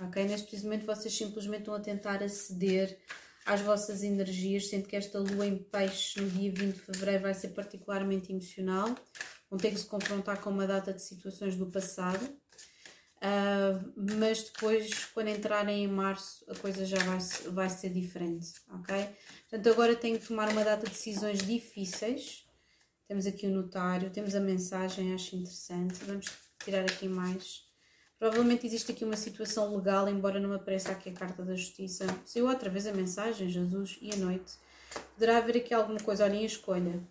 Ok? Neste precisamente vocês simplesmente estão a tentar aceder às vossas energias, sendo que esta lua em peixe no dia 20 de fevereiro vai ser particularmente emocional. Vão ter que se confrontar com uma data de situações do passado. Uh, mas depois, quando entrarem em março, a coisa já vai, vai ser diferente, ok? Portanto, agora tenho que tomar uma data de decisões difíceis. Temos aqui o notário, temos a mensagem, acho interessante. Vamos tirar aqui mais. Provavelmente existe aqui uma situação legal, embora não apareça aqui a carta da justiça. Saiu outra vez a mensagem, Jesus e a noite. Poderá haver aqui alguma coisa, olhem a escolha.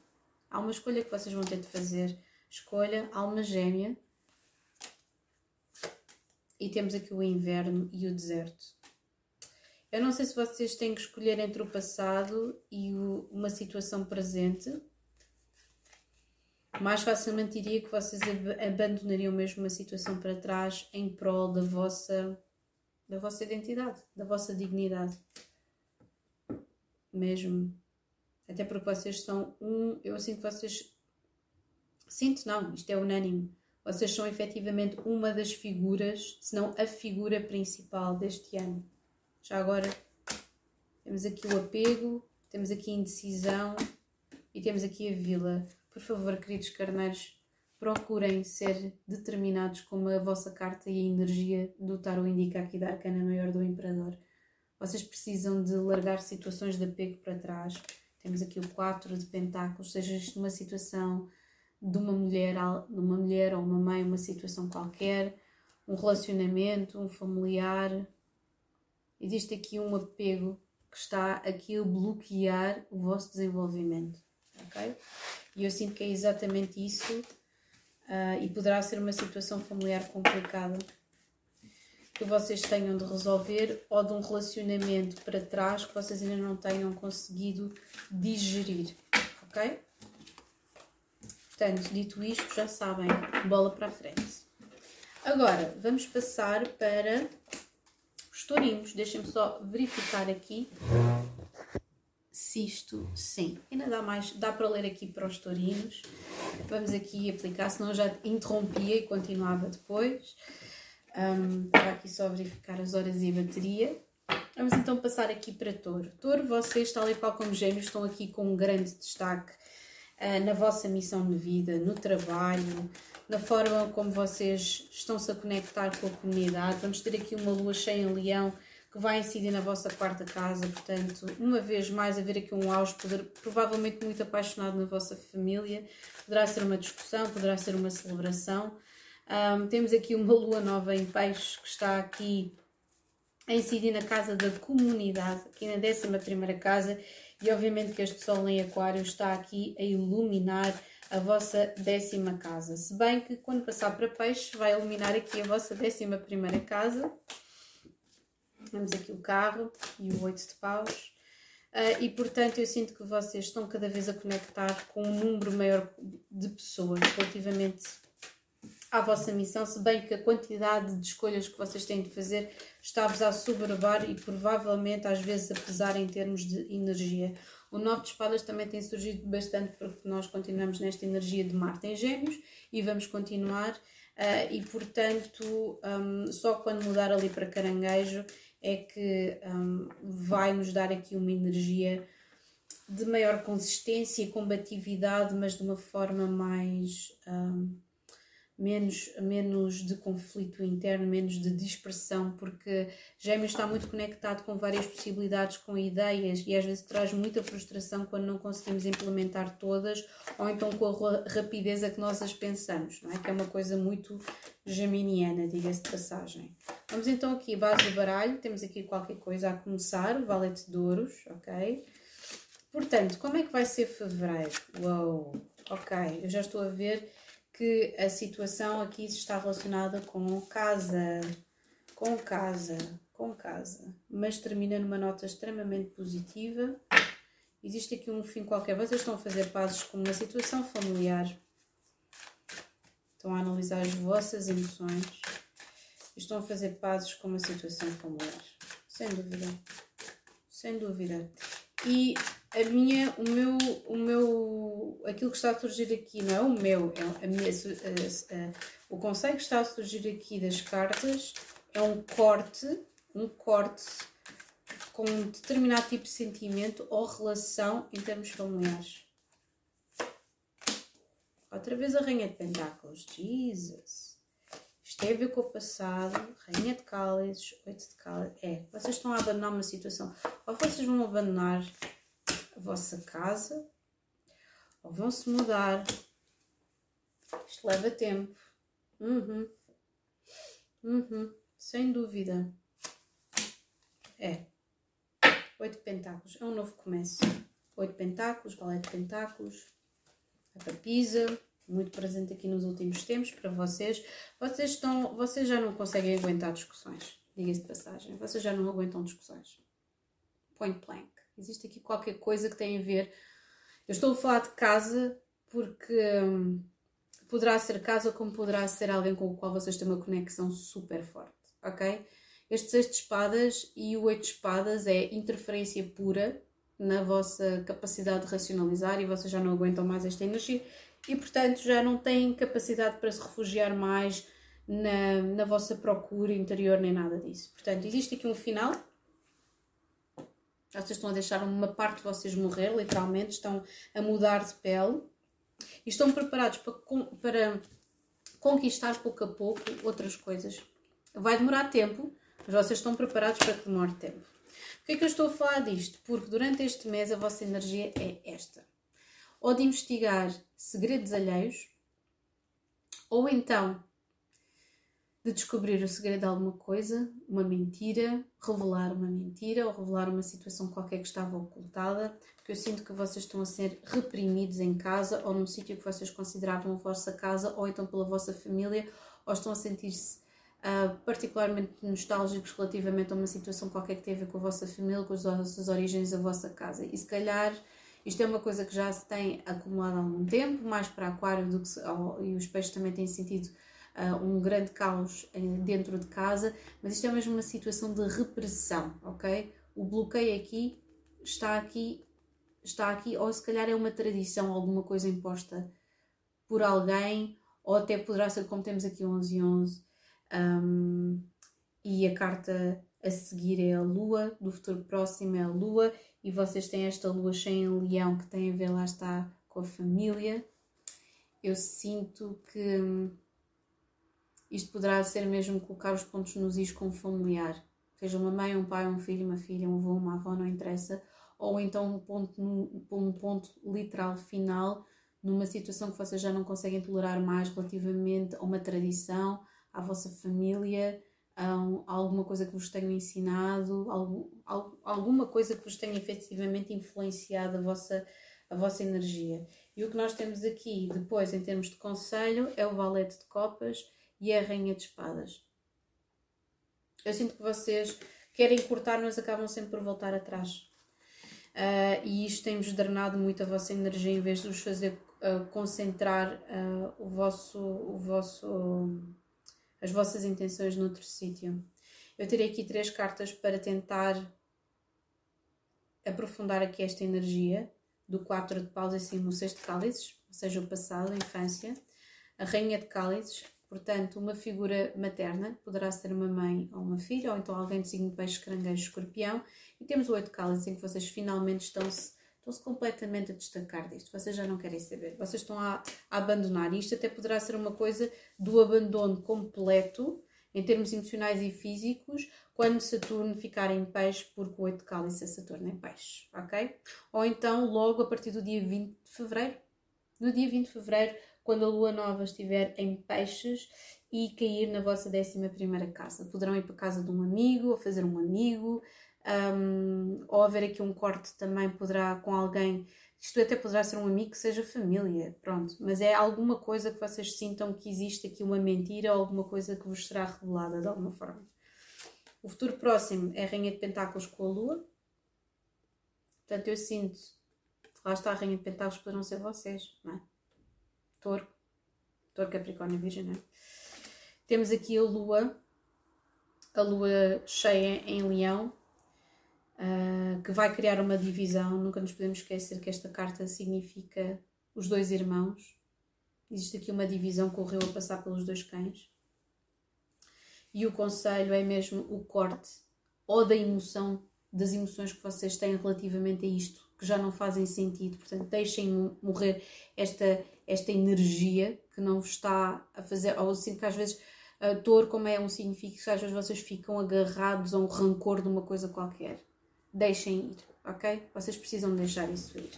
Há uma escolha que vocês vão ter de fazer. Escolha, alma gêmea e temos aqui o inverno e o deserto. Eu não sei se vocês têm que escolher entre o passado e o, uma situação presente. Mais facilmente diria que vocês abandonariam mesmo uma situação para trás em prol da vossa, da vossa identidade, da vossa dignidade. Mesmo. Até porque vocês são um. Eu sinto que vocês. Sinto, não, isto é unânime vocês são efetivamente uma das figuras, se não a figura principal deste ano. Já agora temos aqui o apego, temos aqui a indecisão e temos aqui a vila. Por favor, queridos carneiros, procurem ser determinados como a vossa carta e a energia do tarot indica aqui da arcana maior do imperador. Vocês precisam de largar situações de apego para trás. Temos aqui o 4 de pentáculos, seja isto uma situação de uma mulher, de uma mulher ou uma mãe, uma situação qualquer, um relacionamento, um familiar. Existe aqui um apego que está aqui a bloquear o vosso desenvolvimento, ok? E eu sinto que é exatamente isso uh, e poderá ser uma situação familiar complicada que vocês tenham de resolver ou de um relacionamento para trás que vocês ainda não tenham conseguido digerir, ok? Portanto, dito isto, já sabem, bola para a frente. Agora, vamos passar para os tourinhos. Deixem-me só verificar aqui se isto, sim, ainda dá mais, dá para ler aqui para os tourinhos. Vamos aqui aplicar, senão já interrompia e continuava depois. Um, para aqui só verificar as horas e a bateria. Vamos então passar aqui para touro. Touro, vocês, tal e qual como gêmeos, estão aqui com um grande destaque eh, na vossa missão de vida, no trabalho, na forma como vocês estão-se a conectar com a comunidade. Vamos ter aqui uma lua cheia em leão que vai incidir na vossa quarta casa, portanto, uma vez mais, haver aqui um auge, provavelmente muito apaixonado na vossa família, poderá ser uma discussão, poderá ser uma celebração. Um, temos aqui uma lua nova em peixes que está aqui a incidir na casa da comunidade, aqui na 11 casa, e obviamente que este Sol em Aquário está aqui a iluminar a vossa décima casa. Se bem que quando passar para Peixe vai iluminar aqui a vossa décima primeira casa. Temos aqui o carro e o oito de paus. Uh, e portanto eu sinto que vocês estão cada vez a conectar com um número maior de pessoas relativamente à vossa missão, se bem que a quantidade de escolhas que vocês têm de fazer está-vos a sobrevivir e provavelmente às vezes a pesar em termos de energia. O Nove de Espadas também tem surgido bastante porque nós continuamos nesta energia de Marte em Gêmeos e vamos continuar. Uh, e portanto, um, só quando mudar ali para Caranguejo é que um, vai nos dar aqui uma energia de maior consistência e combatividade, mas de uma forma mais. Um, menos, menos de conflito interno, menos de dispersão, porque Gêmeos está muito conectado com várias possibilidades, com ideias e às vezes traz muita frustração quando não conseguimos implementar todas ou então com a rapidez a que nós as pensamos, não é? Que é uma coisa muito geminiana, diga-se de passagem. Vamos então aqui, base do baralho, temos aqui qualquer coisa a começar, valete de ouros, ok? Portanto, como é que vai ser fevereiro? Uou, ok, eu já estou a ver que a situação aqui está relacionada com casa, com casa, com casa, mas termina numa nota extremamente positiva Existe aqui um fim qualquer. Vocês estão a fazer pazes com uma situação familiar. Estão a analisar as vossas emoções. Estão a fazer pazes com uma situação familiar. Sem dúvida. Sem dúvida. E a minha, o meu, o meu, aquilo que está a surgir aqui não é o meu, é a minha, a, a, o conceito que está a surgir aqui das cartas é um corte, um corte com um determinado tipo de sentimento ou relação em termos familiares. Outra vez a Rainha de Pentáculos. Jesus. Isto tem a ver com o passado. Rainha de Cálices, Oito de Cálices. É, vocês estão a abandonar uma situação. Ou vocês vão abandonar a vossa casa, ou vão se mudar. Isto leva tempo. Uhum. Uhum. Sem dúvida. É. Oito Pentáculos. É um novo começo. Oito Pentáculos, Valete de Pentáculos. A papisa. Muito presente aqui nos últimos tempos para vocês. Vocês, estão, vocês já não conseguem aguentar discussões. Diga-se de passagem. Vocês já não aguentam discussões. Point blank. Existe aqui qualquer coisa que tem a ver. Eu estou a falar de casa porque hum, poderá ser casa como poderá ser alguém com o qual vocês têm uma conexão super forte, ok? Este seis de espadas e o oito de espadas é interferência pura na vossa capacidade de racionalizar e vocês já não aguentam mais esta energia e, portanto, já não têm capacidade para se refugiar mais na, na vossa procura interior nem nada disso. Portanto, existe aqui um final. Vocês estão a deixar uma parte de vocês morrer, literalmente, estão a mudar de pele e estão preparados para, para conquistar pouco a pouco outras coisas. Vai demorar tempo, mas vocês estão preparados para que demore tempo. Por que é que eu estou a falar disto? Porque durante este mês a vossa energia é esta. Ou de investigar segredos alheios, ou então de descobrir o segredo de alguma coisa, uma mentira, revelar uma mentira ou revelar uma situação qualquer que estava ocultada, porque eu sinto que vocês estão a ser reprimidos em casa ou num sítio que vocês consideravam a vossa casa ou então pela vossa família ou estão a sentir-se uh, particularmente nostálgicos relativamente a uma situação qualquer que tem a ver com a vossa família, com as vossas origens, a vossa casa. E se calhar isto é uma coisa que já se tem acumulado há algum tempo, mais para aquário do que se, e os peixes também têm sentido um grande caos dentro de casa, mas isto é mesmo uma situação de repressão, ok? O bloqueio aqui está aqui, está aqui, ou se calhar é uma tradição, alguma coisa imposta por alguém, ou até poderá ser como temos aqui 11 e 11, um, e a carta a seguir é a Lua, do futuro próximo é a Lua, e vocês têm esta Lua cheia em Leão que tem a ver, lá está, com a família. Eu sinto que hum, isto poderá ser mesmo colocar os pontos nos is com familiar. Seja uma mãe, um pai, um filho, uma filha, um avô, uma avó, não interessa. Ou então um ponto, um ponto literal final numa situação que vocês já não conseguem tolerar mais relativamente a uma tradição, à vossa família, a alguma coisa que vos tenham ensinado, algum, alguma coisa que vos tenha efetivamente influenciado a vossa, a vossa energia. E o que nós temos aqui depois, em termos de conselho, é o valete de copas e a rainha de espadas. Eu sinto que vocês querem cortar, mas acabam sempre por voltar atrás. Uh, e isto tem-vos drenado muito a vossa energia em vez de vos fazer uh, concentrar uh, o vosso, o vosso, as vossas intenções noutro sítio. Eu terei aqui três cartas para tentar aprofundar aqui esta energia do 4 de paus acima o 6 de cálices, ou seja, o passado, a infância, a rainha de cálices, Portanto, uma figura materna poderá ser uma mãe ou uma filha, ou então alguém de signo de peixe, caranguejo, escorpião. E temos o oito cálices em que vocês finalmente estão-se estão-se completamente a destacar disto. Vocês já não querem saber. Vocês estão a, a abandonar. Isto até poderá ser uma coisa do abandono completo, em termos emocionais e físicos, quando Saturno ficar em peixe, porque o oito cálice é Saturno em peixe, ok? Ou então logo a partir do dia 20 de fevereiro. No dia 20 de fevereiro quando a lua nova estiver em peixes e cair na vossa 11 primeira casa. Poderão ir para a casa de um amigo ou fazer um amigo, um, ou haver aqui um corte também poderá com alguém, isto até poderá ser um amigo que seja família, pronto, mas é alguma coisa que vocês sintam que existe aqui uma mentira ou alguma coisa que vos será revelada de alguma forma. O futuro próximo é a Rainha de Pentáculos com a Lua. Portanto, eu sinto Lá está a Rainha de Pentáculos, poderão ser vocês, não é? Touro, Touro, Capricórnio Virgem, não é? Temos aqui a Lua, a Lua cheia em Leão, uh, que vai criar uma divisão. Nunca nos podemos esquecer que esta carta significa os dois irmãos. Existe aqui uma divisão que correu a passar pelos dois cães. E o conselho é mesmo o corte ou da emoção, das emoções que vocês têm relativamente a isto, que já não fazem sentido. Portanto, deixem morrer esta, esta energia que não vos está a fazer. Ou sinto que às vezes a dor, como é um significado, às vezes vocês ficam agarrados a um rancor de uma coisa qualquer. Deixem ir, ok? Vocês precisam deixar isso ir.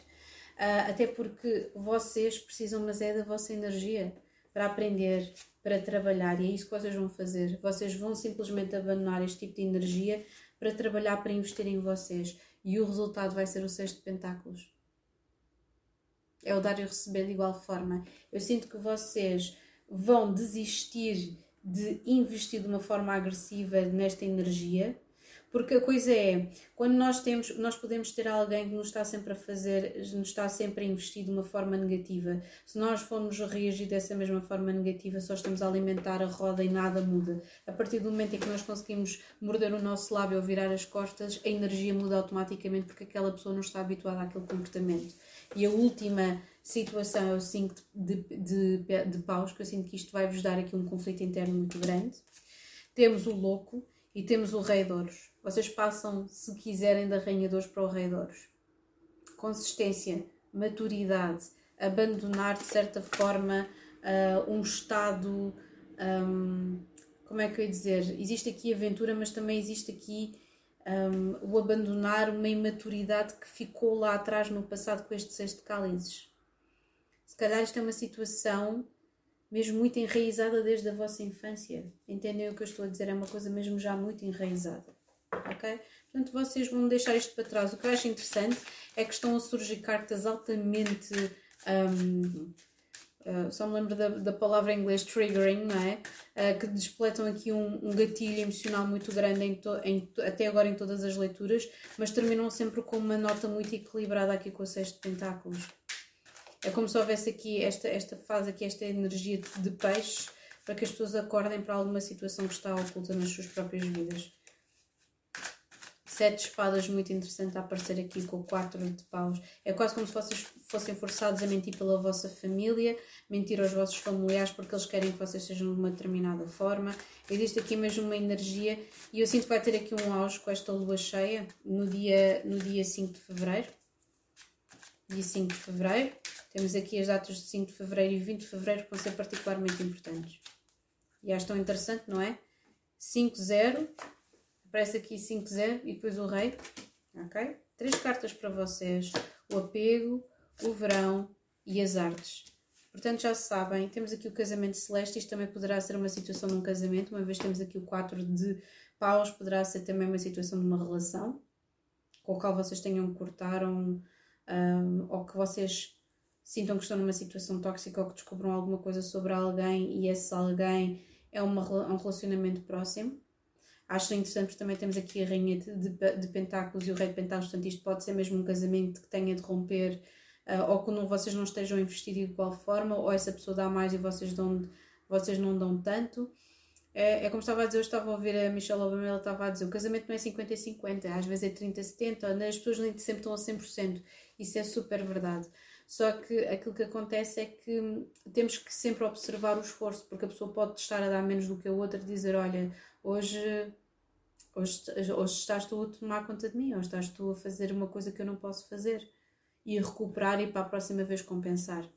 Uh, até porque vocês precisam, mas é da vossa energia para aprender, para trabalhar, e é isso que vocês vão fazer. Vocês vão simplesmente abandonar este tipo de energia para trabalhar, para investir em vocês, e o resultado vai ser o Sexto de Pentáculos. É o dar e receber de igual forma. Eu sinto que vocês vão desistir de investir de uma forma agressiva nesta energia, porque a coisa é, quando nós temos, nós podemos ter alguém que nos está sempre a fazer, nos está sempre a investir de uma forma negativa. Se nós formos reagir dessa mesma forma negativa, só estamos a alimentar a roda e nada muda. A partir do momento em que nós conseguimos morder o nosso lábio ou virar as costas, a energia muda automaticamente porque aquela pessoa não está habituada àquele comportamento. E a última situação é o 5 de, de, de, de paus, que eu sinto que isto vai vos dar aqui um conflito interno muito grande. Temos o louco e temos o rei de ouros. Vocês passam, se quiserem, da rainha de para o rei de ouros. Consistência, maturidade, abandonar de certa forma uh, um estado. Um, como é que eu ia dizer? Existe aqui aventura, mas também existe aqui um, o abandonar uma imaturidade que ficou lá atrás no passado com este sexto de cálices. Se calhar isto é uma situação mesmo muito enraizada desde a vossa infância. Entendem o que eu estou a dizer? É uma coisa mesmo já muito enraizada. Ok? Portanto, vocês vão deixar isto para trás. O que eu acho interessante é que estão a surgir cartas altamente. Um, uh, só me lembro da, da, palavra em inglês triggering, não é? Uh, que despletam aqui um, um, gatilho emocional muito grande em em até agora em todas as leituras, mas terminam sempre com uma nota muito equilibrada aqui com o Sexto de Pentáculos. É como se houvesse aqui esta, esta fase, aqui esta energia de, de peixe para que as pessoas acordem para alguma situação que está oculta nas suas próprias vidas. Sete espadas, muito interessante a aparecer aqui com quatro de paus. É quase como se vocês fossem forçados a mentir pela vossa família, mentir aos vossos familiares porque eles querem que vocês sejam de uma determinada forma. Existe aqui mesmo uma energia e eu sinto que vai ter aqui um auge com esta lua cheia no dia, no dia 5 de fevereiro. Dia 5 de fevereiro. Temos aqui as datas de 5 de fevereiro e 20 de fevereiro que vão ser particularmente importantes. E acho tão interessante, não é? 5-0, aparece aqui 5-0 e depois o rei. Ok? Três cartas para vocês: o apego, o verão e as artes. Portanto, já sabem, temos aqui o casamento celeste. Isto também poderá ser uma situação de um casamento, uma vez temos aqui o 4 de paus, poderá ser também uma situação de uma relação com a qual vocês tenham que cortar um, um, ou que vocês sintam que estão numa situação tóxica ou que descobram alguma coisa sobre alguém e esse alguém é uma, um relacionamento próximo. Acho interessante porque também temos aqui a Rainha de, de, de, Pentáculos e o Rei de Pentáculos, portanto, isto pode ser mesmo um casamento que tenha de romper uh, ou que não, vocês não estejam a investir de igual forma, ou essa pessoa dá mais e vocês, dão, vocês não dão tanto. É, é como estava a dizer, eu estava a ouvir a Michelle Obama, ela estava a dizer: o casamento não é 50-50, às vezes é 30-70, as pessoas nem sempre estão a 100%. Isso é super verdade. Só que aquilo que acontece é que temos que sempre observar o esforço, porque a pessoa pode estar a dar menos do que a outra e dizer: Olha, hoje, hoje, hoje estás tu a tomar conta de mim, ou estás tu a fazer uma coisa que eu não posso fazer. E recuperar e para a próxima vez compensar.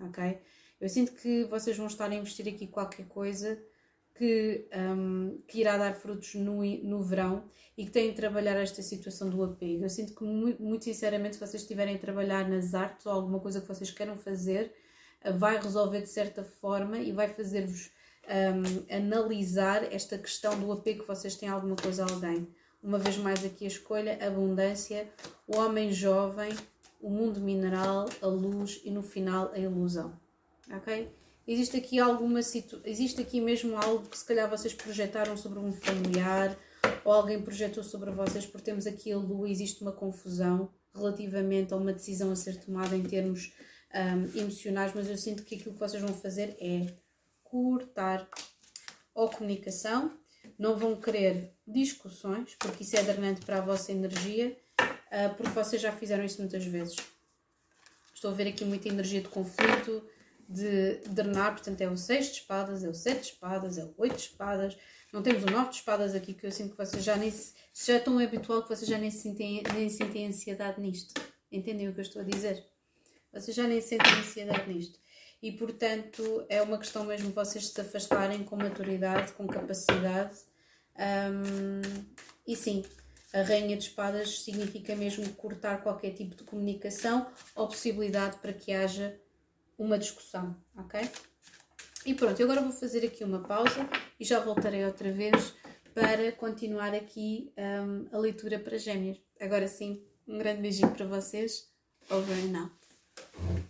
Ok? Eu sinto que vocês vão estar a investir aqui qualquer coisa que, um, que irá dar frutos no, no verão e que têm de trabalhar esta situação do apego. Eu sinto que, muito, sinceramente, se vocês estiverem a trabalhar nas artes ou alguma coisa que vocês queiram fazer, eh, vai resolver de certa forma e vai fazer-vos um, analisar esta questão do apego que vocês têm a alguma coisa a alguém. Uma vez mais aqui a escolha, abundância, o homem jovem, o mundo mineral, a luz e no final a ilusão. Ok? Existe aqui alguma situ... existe aqui mesmo algo que se calhar vocês projetaram sobre um familiar ou alguém projetou sobre vocês, porque temos aqui a lua, existe uma confusão relativamente a uma decisão a ser tomada em termos um, emocionais, mas eu sinto que aquilo que vocês vão fazer é cortar ou comunicação, não vão querer discussões, porque isso é drenante para a vossa energia, uh, porque vocês já fizeram isso muitas vezes. Estou a ver aqui muita energia de conflito, de drenar, portanto é o 6 de espadas, é o 7 de espadas, é o 8 de espadas. Não temos o 9 de espadas aqui, que eu sinto que vocês já nem se, já é tão habitual que vocês já nem sentem, nem sentem ansiedade nisto. Entendem o que eu estou a dizer? Vocês já nem sentem ansiedade nisto. E portanto é uma questão mesmo vocês se afastarem com maturidade, com capacidade. Um, e sim, a Rainha de Espadas significa mesmo cortar qualquer tipo de comunicação ou possibilidade para que haja uma discussão, ok? E pronto, agora vou fazer aqui uma pausa e já voltarei outra vez para continuar aqui um, a leitura para gêmeos. Agora sim, um grande beijinho para vocês. Over and out.